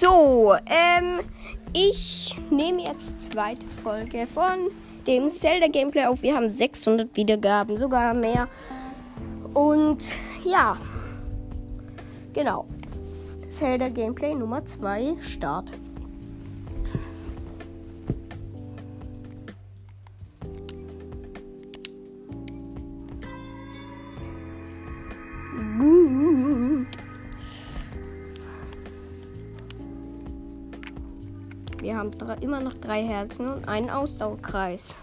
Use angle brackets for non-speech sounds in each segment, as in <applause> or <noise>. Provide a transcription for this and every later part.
So, ähm, ich nehme jetzt zweite Folge von dem Zelda Gameplay auf. Wir haben 600 Wiedergaben, sogar mehr. Und ja, genau. Zelda Gameplay Nummer 2, Start. Haben drei, immer noch drei Herzen und einen Ausdauerkreis.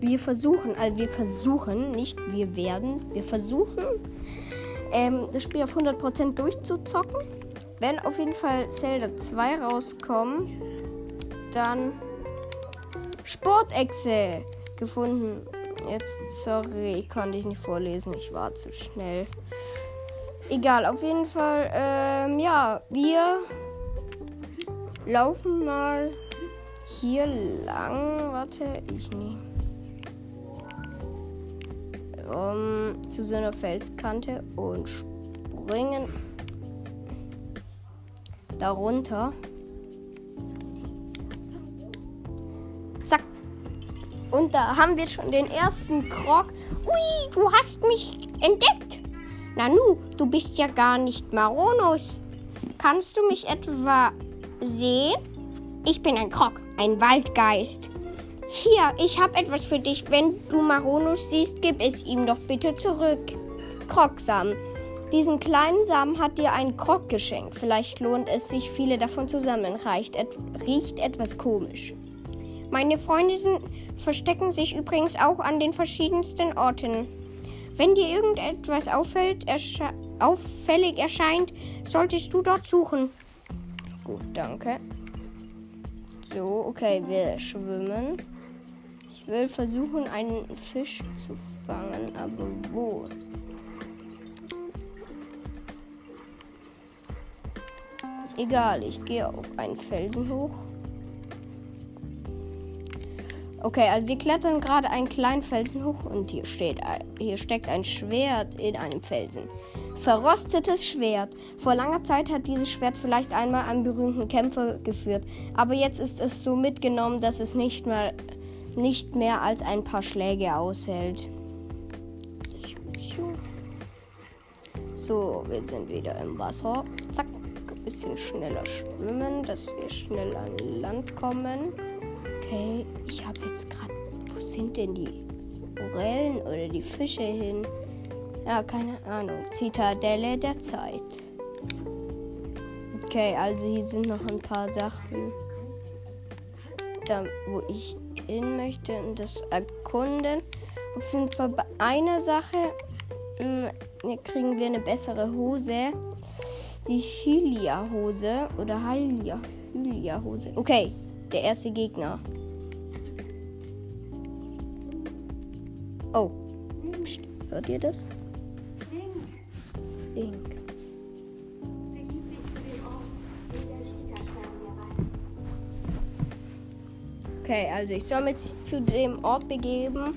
Wir versuchen, also wir versuchen, nicht wir werden, wir versuchen, ähm, das Spiel auf 100% durchzuzocken. Wenn auf jeden Fall Zelda 2 rauskommt, dann Sportechse gefunden. Jetzt, sorry, konnte ich nicht vorlesen. Ich war zu schnell. Egal, auf jeden Fall, ähm, ja, wir laufen mal hier lang. Warte, ich nie. Um, zu so einer Felskante und springen darunter. Zack. Und da haben wir schon den ersten Krog. Ui, du hast mich entdeckt. Nanu, du bist ja gar nicht Maronus. Kannst du mich etwa sehen? Ich bin ein Krog, ein Waldgeist. Hier, ich habe etwas für dich. Wenn du Maronus siehst, gib es ihm doch bitte zurück. Krogsamen. Diesen kleinen Samen hat dir ein Krog geschenkt. Vielleicht lohnt es sich, viele davon zu sammeln. Et riecht etwas komisch. Meine Freunde sind, verstecken sich übrigens auch an den verschiedensten Orten. Wenn dir irgendetwas auffällt, ersche auffällig erscheint, solltest du dort suchen. Gut, danke. So, okay, wir schwimmen. Ich will versuchen, einen Fisch zu fangen, aber wo? Egal, ich gehe auf einen Felsen hoch. Okay, also wir klettern gerade einen kleinen Felsen hoch und hier steht, hier steckt ein Schwert in einem Felsen. Verrostetes Schwert. Vor langer Zeit hat dieses Schwert vielleicht einmal einen berühmten Kämpfer geführt, aber jetzt ist es so mitgenommen, dass es nicht mehr, nicht mehr als ein paar Schläge aushält. So, wir sind wieder im Wasser. Zack, ein bisschen schneller schwimmen, dass wir schnell an Land kommen. Okay, ich habe jetzt gerade. Wo sind denn die Forellen oder die Fische hin? Ja, keine Ahnung. Zitadelle der Zeit. Okay, also hier sind noch ein paar Sachen, da, wo ich hin möchte und das erkunden. Auf jeden Fall bei einer Sache mh, hm, kriegen wir eine bessere Hose. Die Hylia-Hose oder Hylia. Hylia-Hose. Okay, der erste Gegner. Oh. Psst, hört ihr das? Link. Okay, also ich soll mich zu dem Ort begeben,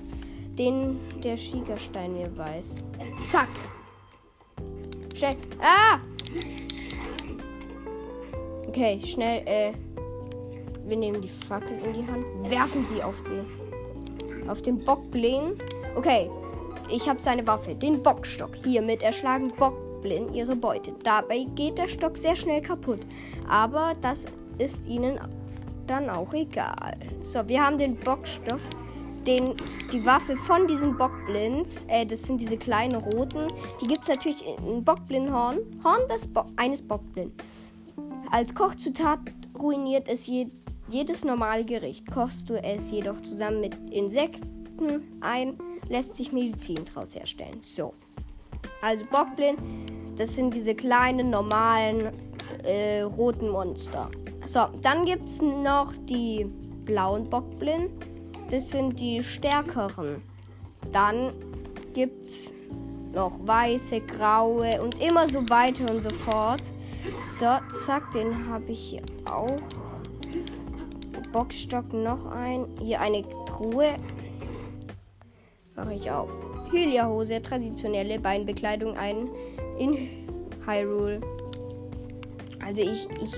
den der Schiegerstein mir weist. Zack. Schnell. Ah! Okay, schnell, äh. Wir nehmen die Fackel in die Hand, werfen sie auf sie. Auf den Bockblin. Okay, ich habe seine Waffe, den Bockstock. Hiermit erschlagen Bockblin ihre Beute. Dabei geht der Stock sehr schnell kaputt. Aber das ist ihnen dann auch egal. So, wir haben den Bockstock. Den, die Waffe von diesen Bockblins, äh, das sind diese kleinen roten, die gibt es natürlich in Bockblinhorn. Horn des Bo eines Bockblin. Als Kochzutat ruiniert es je jedes normale Gericht. Kochst du es jedoch zusammen mit Insekten ein, lässt sich Medizin daraus herstellen. So. Also Bockblin, das sind diese kleinen, normalen, äh, roten Monster. So, dann gibt es noch die blauen Bockblin. Das sind die stärkeren. Dann gibt es noch weiße, graue und immer so weiter und so fort. So, zack, den habe ich hier auch. Boxstock noch ein. Hier eine Truhe. Mache ich auch. Hylia-Hose, traditionelle Beinbekleidung ein in Hyrule. Also ich, ich,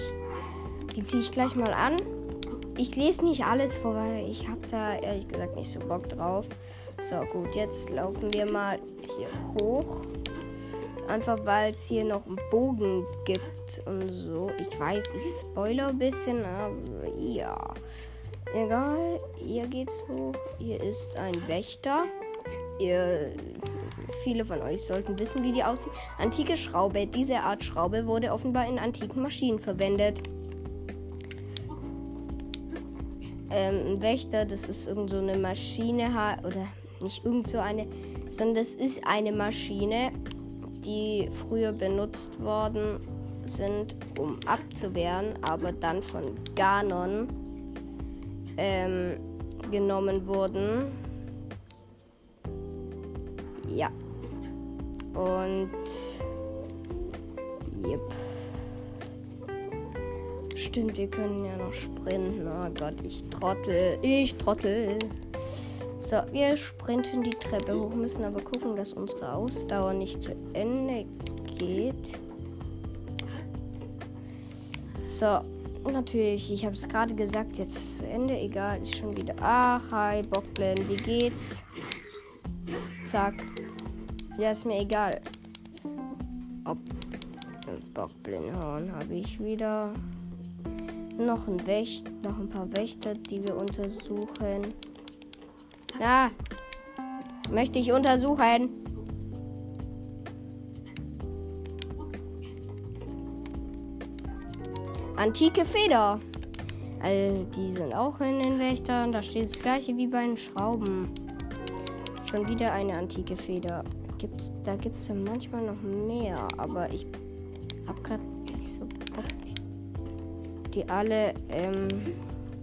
die ziehe ich gleich mal an. Ich lese nicht alles vor, weil ich habe da ehrlich gesagt nicht so Bock drauf. So gut, jetzt laufen wir mal hier hoch. Einfach weil es hier noch einen Bogen gibt und so. Ich weiß, ich spoiler ein bisschen, aber ja. Egal, hier geht's hoch. Hier ist ein Wächter. Ihr, viele von euch sollten wissen, wie die aussieht. Antike Schraube. Diese Art Schraube wurde offenbar in antiken Maschinen verwendet. Ähm, Wächter, das ist irgend so eine Maschine oder nicht irgend so eine, sondern das ist eine Maschine, die früher benutzt worden sind, um abzuwehren, aber dann von Ganon ähm, genommen wurden. Ja. Und. Yep. Stimmt, wir können ja noch sprinten. Oh Gott, ich trottel. Ich trottel. So, wir sprinten die Treppe hoch, müssen aber gucken, dass unsere Ausdauer nicht zu Ende geht. So, natürlich, ich habe es gerade gesagt, jetzt zu Ende. Egal, ist schon wieder. Ach, hi, Bockblin, wie geht's? Zack. Ja, ist mir egal. Ob Bockblinhorn habe ich wieder. Noch ein Wächt, noch ein paar Wächter, die wir untersuchen. Na, möchte ich untersuchen. Antike Feder. All die sind auch in den Wächtern. Da steht das gleiche wie bei den Schrauben. Schon wieder eine antike Feder. Gibt's, da gibt es ja manchmal noch mehr, aber ich habe gerade nicht so Bock, die alle ähm,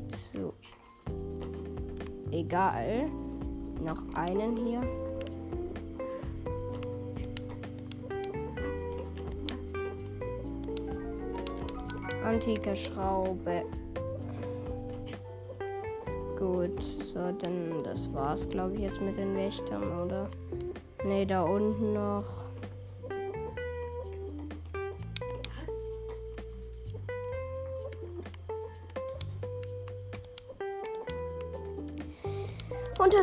zu. Egal. Noch einen hier. Antike Schraube. Gut, so, dann das war's, glaube ich, jetzt mit den Wächtern, oder? Ne, da unten noch.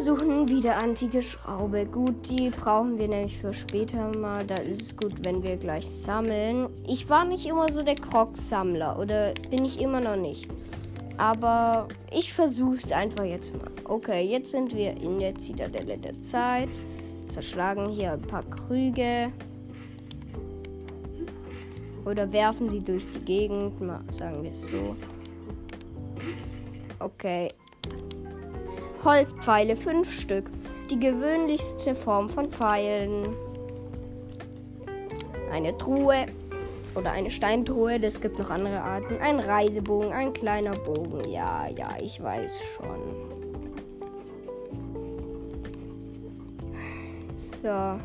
Untersuchen wieder antike Schraube. Gut, die brauchen wir nämlich für später mal. Da ist es gut, wenn wir gleich sammeln. Ich war nicht immer so der Krog-Sammler oder bin ich immer noch nicht. Aber ich versuche es einfach jetzt mal. Okay, jetzt sind wir in der Zitadelle der Zeit. Zerschlagen hier ein paar Krüge. Oder werfen sie durch die Gegend. Mal sagen wir es so. Okay. Holzpfeile, fünf Stück. Die gewöhnlichste Form von Pfeilen. Eine Truhe oder eine Steintruhe, das gibt noch andere Arten. Ein Reisebogen, ein kleiner Bogen. Ja, ja, ich weiß schon. So.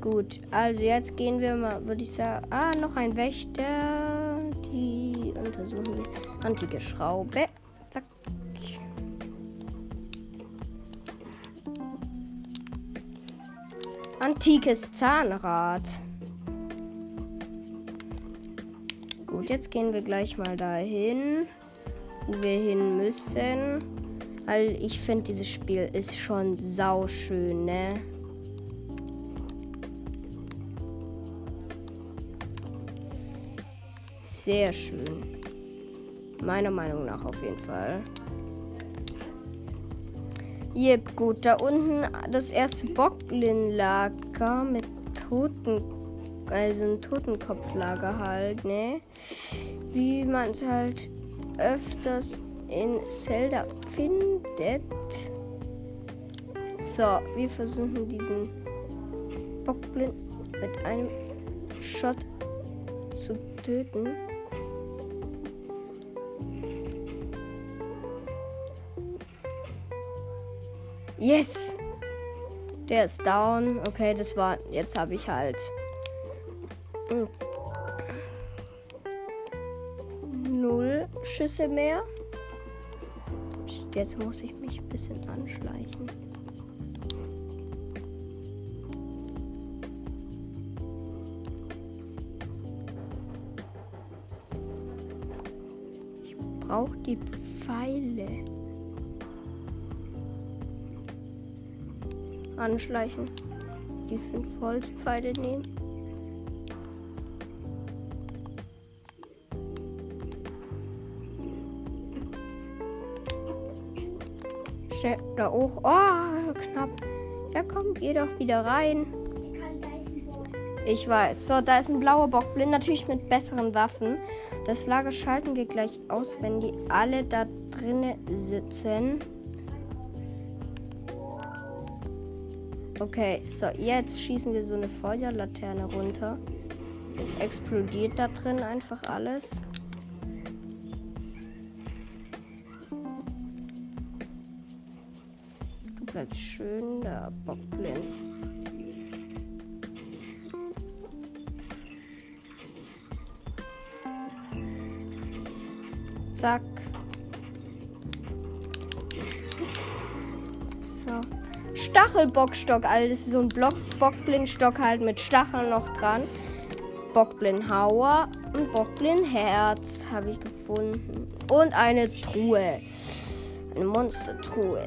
Gut, also jetzt gehen wir mal, würde ich sagen. Ah, noch ein Wächter. Die untersuchen wir. Antike Schraube. Zack. Antikes Zahnrad. Gut, jetzt gehen wir gleich mal dahin, wo wir hin müssen. Weil ich finde, dieses Spiel ist schon sauschön, ne? Sehr schön. Meiner Meinung nach auf jeden Fall. Jep, gut, da unten das erste Bocklin-Lager mit Toten, also ein Totenkopflager halt, ne? Wie man es halt öfters in Zelda findet. So, wir versuchen diesen Bockblind mit einem Shot zu töten. Yes! Der ist down. Okay, das war. Jetzt habe ich halt. Null Schüsse mehr. Jetzt muss ich mich ein bisschen anschleichen. Ich brauche die Pfeile. Anschleichen. Die fünf Holzpfeile nehmen. Da hoch. Oh, knapp. Ja, komm, geh doch wieder rein. Ich weiß. So, da ist ein blauer Bockblind, natürlich mit besseren Waffen. Das Lager schalten wir gleich aus, wenn die alle da drinnen sitzen. Okay, so, jetzt schießen wir so eine Feuerlaterne runter. Jetzt explodiert da drin einfach alles. Du bleibst schön da, Bockblind. Zack. Stachelbockstock, Alter. Das ist so ein Block Bockblindstock halt mit Stacheln noch dran. Bockblindhauer und Bockblindherz habe ich gefunden. Und eine Truhe. Eine Monstertruhe.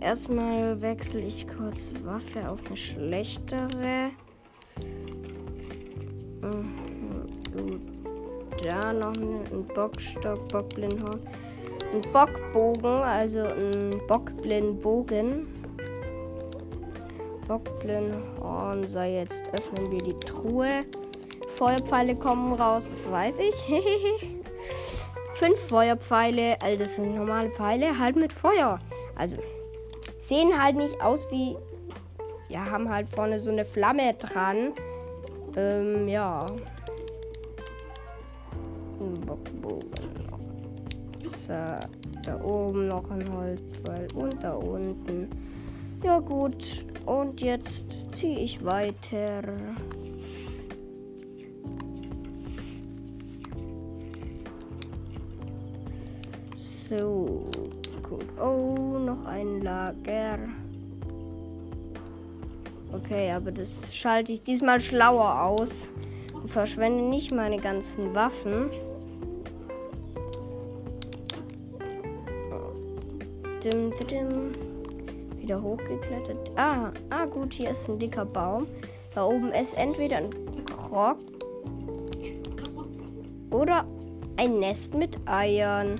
Erstmal wechsle ich kurz Waffe auf eine schlechtere. Mhm, da noch ein Bockstock, Bockblindhorn. Ein Bockbogen, also ein Bockblindbogen. Bockblindhorn. So, jetzt öffnen wir die Truhe. Feuerpfeile kommen raus, das weiß ich. <laughs> Fünf Feuerpfeile, also das sind normale Pfeile, halt mit Feuer. Also sehen halt nicht aus wie, ja, haben halt vorne so eine Flamme dran. Ähm, ja. Noch. So, da oben noch ein Holzpfeil und da unten. Ja gut, und jetzt ziehe ich weiter. So, gut. Oh, noch ein Lager. Okay, aber das schalte ich diesmal schlauer aus und verschwende nicht meine ganzen Waffen. Dim, dim. Wieder hochgeklettert. Ah, ah, gut, hier ist ein dicker Baum. Da oben ist entweder ein Krog oder ein Nest mit Eiern.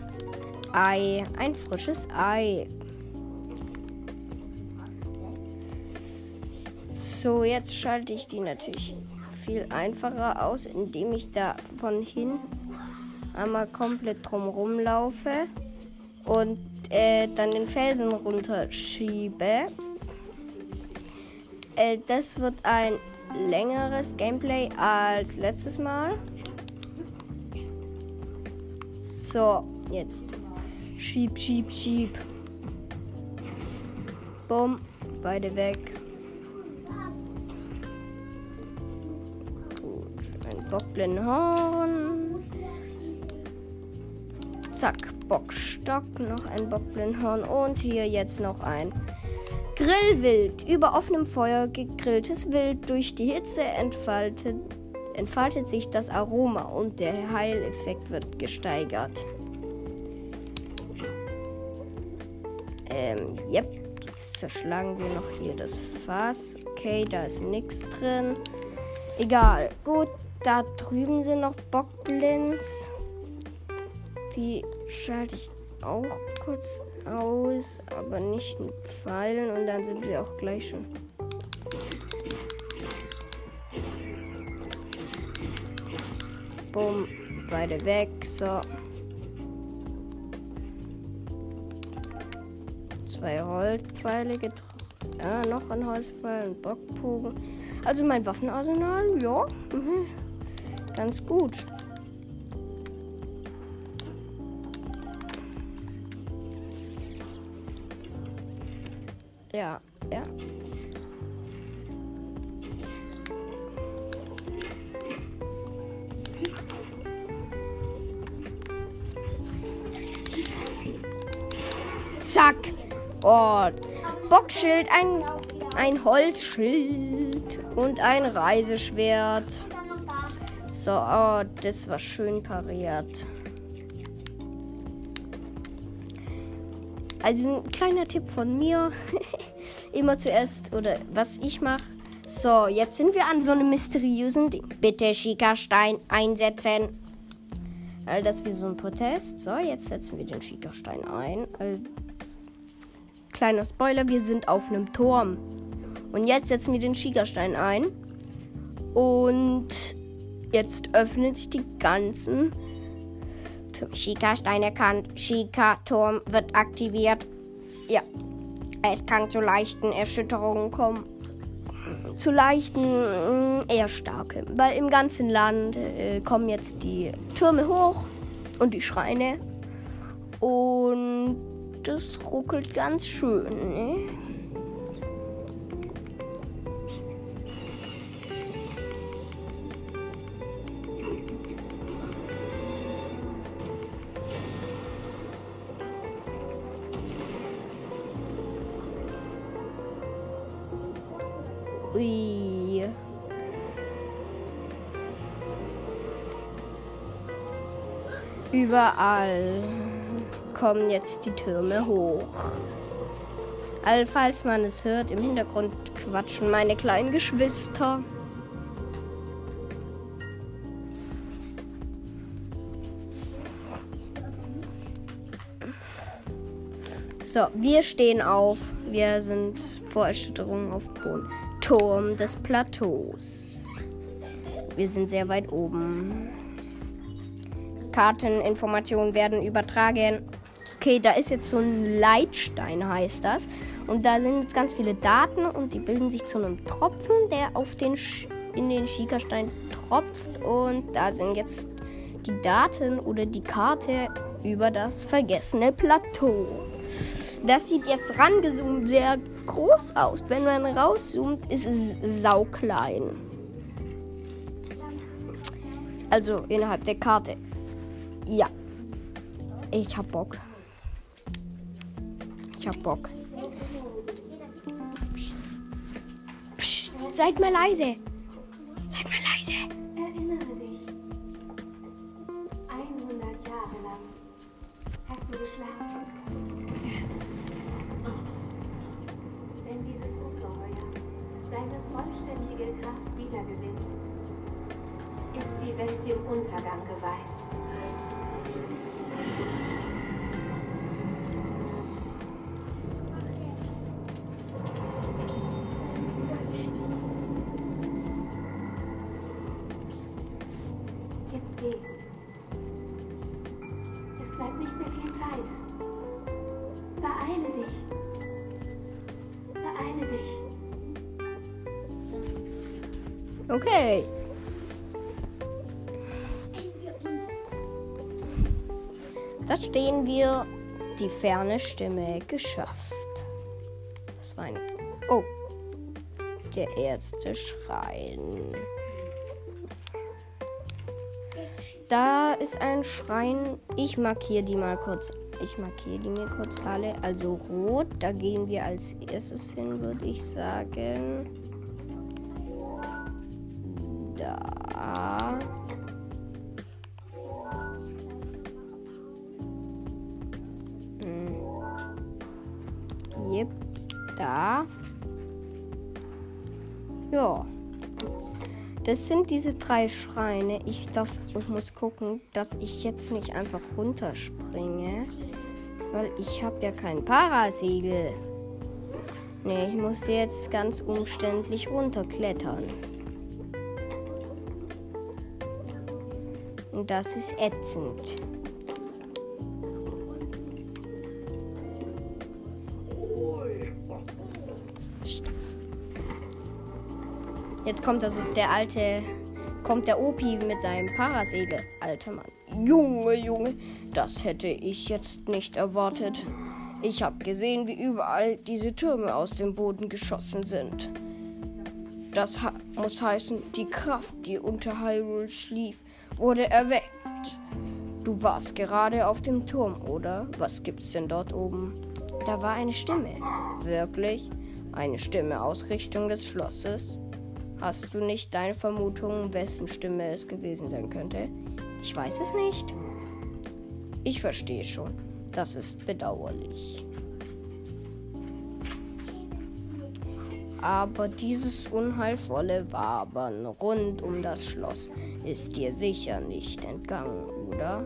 Ei, ein frisches Ei. So, jetzt schalte ich die natürlich viel einfacher aus, indem ich da von hin einmal komplett drumherum laufe und äh, dann den Felsen runterschiebe. Äh, das wird ein längeres Gameplay als letztes Mal. So, jetzt. Schieb, schieb, schieb. Bumm, beide weg. Gut, ein Bockblindenhorn. Zack, Bockstock, noch ein Bockblindhorn und hier jetzt noch ein Grillwild. Über offenem Feuer gegrilltes Wild. Durch die Hitze entfaltet, entfaltet sich das Aroma und der Heileffekt wird gesteigert. Ähm, yep. Jetzt zerschlagen wir noch hier das Fass. Okay, da ist nichts drin. Egal. Gut, da drüben sind noch Bockblinds. Die schalte ich auch kurz aus, aber nicht mit Pfeilen und dann sind wir auch gleich schon. Bumm, beide weg, so. Zwei Holzpfeile getroffen. Ja, noch ein Holzpfeil, ein Bockbogen. Also mein Waffenarsenal, ja, mhm. ganz gut. Ja, ja. Zack. Oh. Bockschild, ein, ein Holzschild und ein Reiseschwert. So, oh, das war schön pariert. Also ein kleiner Tipp von mir. <laughs> Immer zuerst, oder was ich mache. So, jetzt sind wir an so einem mysteriösen Ding. Bitte Schikastein einsetzen. All das wie so ein Protest. So, jetzt setzen wir den Schikastein ein. Kleiner Spoiler, wir sind auf einem Turm. Und jetzt setzen wir den Schikastein ein. Und jetzt öffnet sich die ganzen Schika-Stein erkannt. Schika-Turm wird aktiviert. Ja, es kann zu leichten Erschütterungen kommen. Zu leichten, mm, eher starke. Weil im ganzen Land äh, kommen jetzt die Türme hoch und die Schreine. Und das ruckelt ganz schön. Ne? Ui. Überall kommen jetzt die Türme hoch. All falls man es hört, im Hintergrund quatschen meine kleinen Geschwister. So, wir stehen auf. Wir sind vor Erschütterung auf dem Turm des Plateaus. Wir sind sehr weit oben. Karteninformationen werden übertragen. Okay, da ist jetzt so ein Leitstein, heißt das. Und da sind jetzt ganz viele Daten und die bilden sich zu einem Tropfen, der auf den in den Schiekerstein tropft. Und da sind jetzt die Daten oder die Karte über das vergessene Plateau. Das sieht jetzt rangezoomt sehr groß aus. Wenn man rauszoomt, ist es sauklein. Also innerhalb der Karte. Ja. Ich hab Bock. Ich hab Bock. Psst, seid mal leise. Okay. Da stehen wir. Die ferne Stimme geschafft. Das war eine. Oh. Der erste Schrein. Da ist ein Schrein. Ich markiere die mal kurz. Ich markiere die mir kurz alle. Also rot. Da gehen wir als erstes hin, würde ich sagen. Da. Ja. Das sind diese drei Schreine. Ich darf, ich muss gucken, dass ich jetzt nicht einfach runterspringe, weil ich habe ja kein Parasegel. Nee, ich muss jetzt ganz umständlich runterklettern. Und das ist ätzend. Jetzt kommt also der alte, kommt der Opi mit seinem Parasegel. Alter Mann. Junge, Junge, das hätte ich jetzt nicht erwartet. Ich habe gesehen, wie überall diese Türme aus dem Boden geschossen sind. Das muss heißen, die Kraft, die unter Hyrule schlief, wurde erweckt. Du warst gerade auf dem Turm, oder? Was gibt's denn dort oben? Da war eine Stimme. Wirklich? Eine Stimme aus Richtung des Schlosses? Hast du nicht deine Vermutung, wessen Stimme es gewesen sein könnte? Ich weiß es nicht. Ich verstehe schon. Das ist bedauerlich. Aber dieses unheilvolle Wabern rund um das Schloss ist dir sicher nicht entgangen, oder?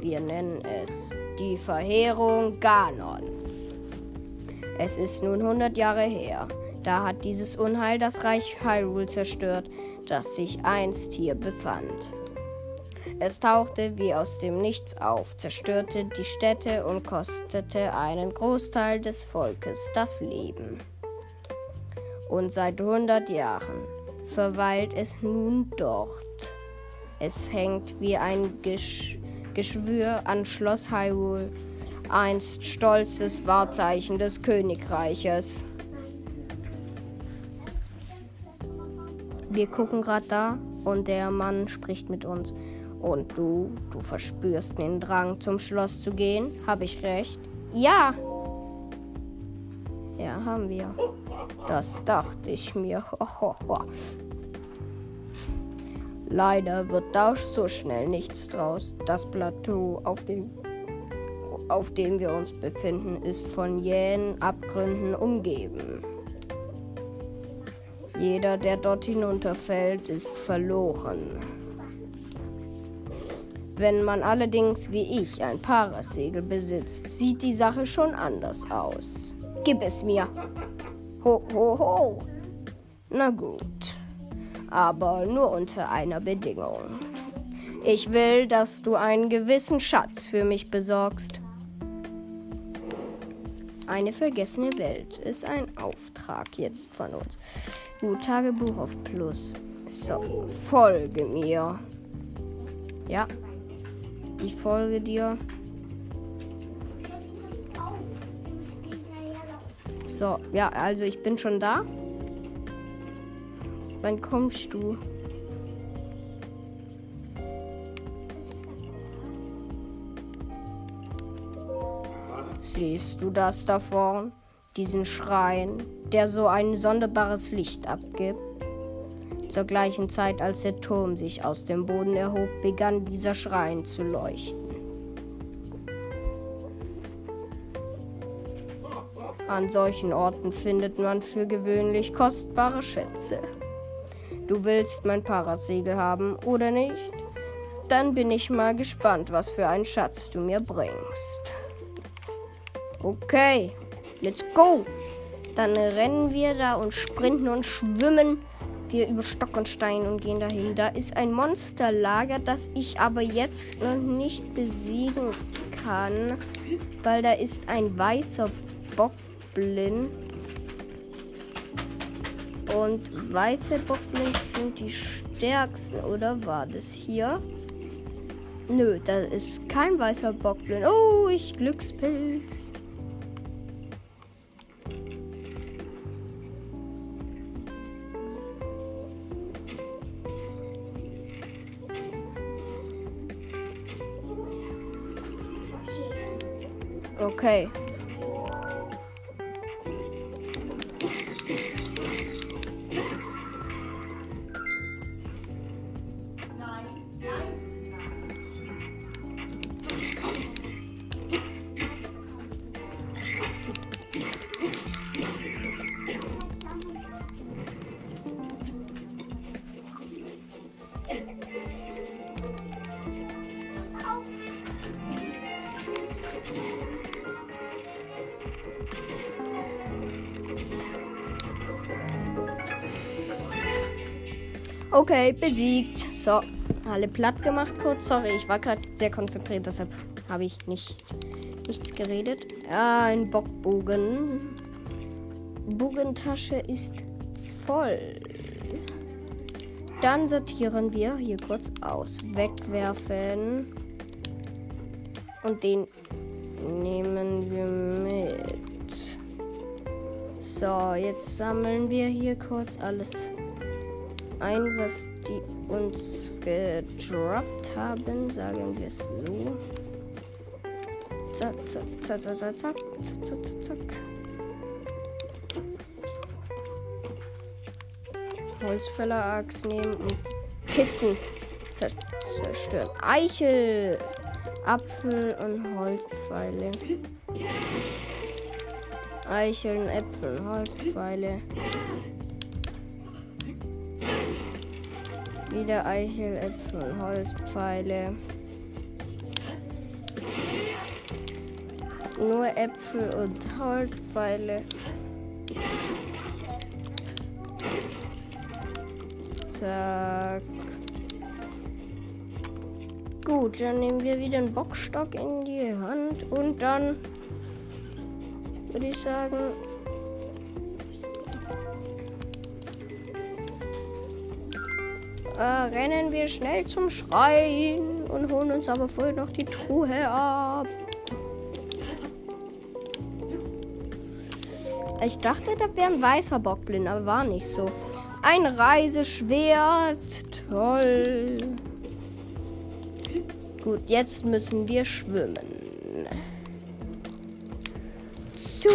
Wir nennen es die Verheerung Ganon. Es ist nun 100 Jahre her, da hat dieses Unheil das Reich Hyrule zerstört, das sich einst hier befand. Es tauchte wie aus dem Nichts auf, zerstörte die Städte und kostete einen Großteil des Volkes das Leben. Und seit 100 Jahren verweilt es nun dort. Es hängt wie ein Gesch Geschwür an Schloss Hyrule, einst stolzes Wahrzeichen des Königreiches. Wir gucken gerade da und der Mann spricht mit uns. Und du, du verspürst den Drang zum Schloss zu gehen? Habe ich recht? Ja. Ja, haben wir. Das dachte ich mir. <laughs> Leider wird da so schnell nichts draus. Das Plateau, auf dem, auf dem wir uns befinden, ist von jähen Abgründen umgeben. Jeder, der dort hinunterfällt, ist verloren. Wenn man allerdings wie ich ein Parasegel besitzt, sieht die Sache schon anders aus. Gib es mir. Ho, ho, ho. Na gut aber nur unter einer Bedingung. Ich will, dass du einen gewissen Schatz für mich besorgst. Eine vergessene Welt ist ein Auftrag jetzt von uns. Gut, Tagebuch auf Plus. So, folge mir. Ja, ich folge dir. So, ja, also ich bin schon da. Wann kommst du? Siehst du das da vorn? Diesen Schrein, der so ein sonderbares Licht abgibt? Zur gleichen Zeit, als der Turm sich aus dem Boden erhob, begann dieser Schrein zu leuchten. An solchen Orten findet man für gewöhnlich kostbare Schätze. Du willst mein Parasegel haben oder nicht? Dann bin ich mal gespannt, was für einen Schatz du mir bringst. Okay, let's go. Dann rennen wir da und sprinten und schwimmen wir über Stock und Stein und gehen dahin. Da ist ein Monsterlager, das ich aber jetzt noch nicht besiegen kann, weil da ist ein weißer Bockblin und weiße Bockblins sind die stärksten, oder war das hier? Nö, da ist kein weißer Bockblin. Oh, ich Glückspilz. Okay. Okay, besiegt. So, alle platt gemacht kurz. Sorry, ich war gerade sehr konzentriert, deshalb habe ich nicht, nichts geredet. Ja, ein Bockbogen. Bogentasche ist voll. Dann sortieren wir hier kurz aus. Wegwerfen. Und den nehmen wir mit. So, jetzt sammeln wir hier kurz alles ein, was die uns gedroppt haben, sagen wir es so. Zack, zack, zack, zack, zack, zack, zack, zack, zack. Holzfäller-Axt nehmen und Kissen zerstören. Eicheln, Äpfel, Holzpfeile. Wieder Eichel, Äpfel, Holzpfeile. Nur Äpfel und Holzpfeile. Zack. Gut, dann nehmen wir wieder einen Bockstock in die Hand und dann würde ich sagen, äh, rennen wir schnell zum Schrein und holen uns aber vorher noch die Truhe ab. Ich dachte, da wäre ein weißer Bockblind, aber war nicht so. Ein Reiseschwert. Toll. Gut, jetzt müssen wir schwimmen. Zu.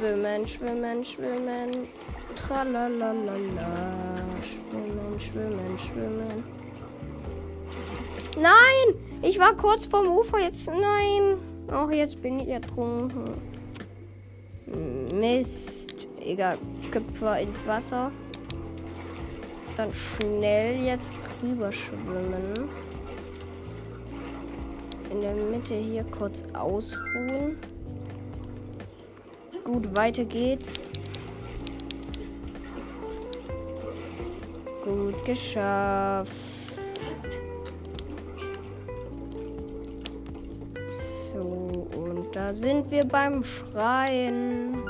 Schwimmen, schwimmen, schwimmen. Tralalala. Schwimmen, schwimmen, schwimmen. Nein! Ich war kurz vorm Ufer, jetzt nein. Ach, jetzt bin ich ertrunken. Mist. Egal, Köpfer ins Wasser. Dann schnell jetzt drüber schwimmen. In der Mitte hier kurz ausruhen. Gut, weiter geht's. Gut geschafft. So, und da sind wir beim Schreien.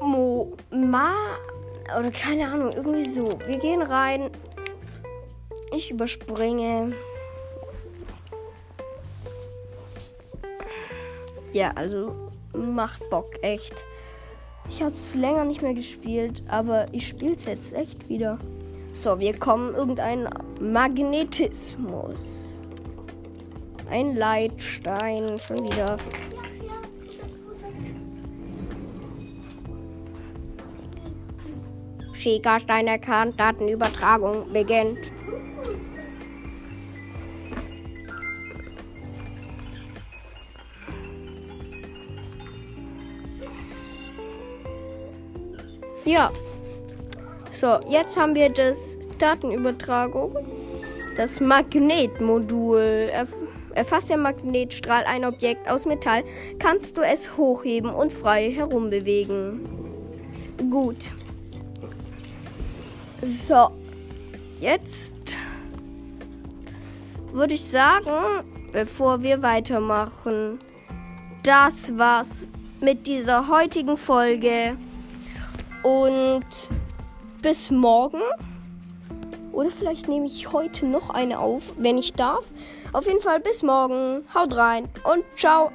Mo, Ma, oder keine Ahnung, irgendwie so. Wir gehen rein. Ich überspringe. Ja, also macht Bock, echt. Ich habe es länger nicht mehr gespielt, aber ich spiele es jetzt echt wieder. So, wir kommen irgendein Magnetismus. Ein Leitstein, schon wieder. Schickerstein erkannt, Datenübertragung beginnt. Ja. So, jetzt haben wir das Datenübertragung. Das Magnetmodul. Erf erfasst der Magnetstrahl ein Objekt aus Metall, kannst du es hochheben und frei herumbewegen. Gut. So. Jetzt würde ich sagen, bevor wir weitermachen, das war's mit dieser heutigen Folge. Und bis morgen. Oder vielleicht nehme ich heute noch eine auf, wenn ich darf. Auf jeden Fall bis morgen. Haut rein und ciao.